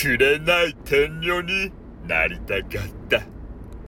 くれない天女になりたかった。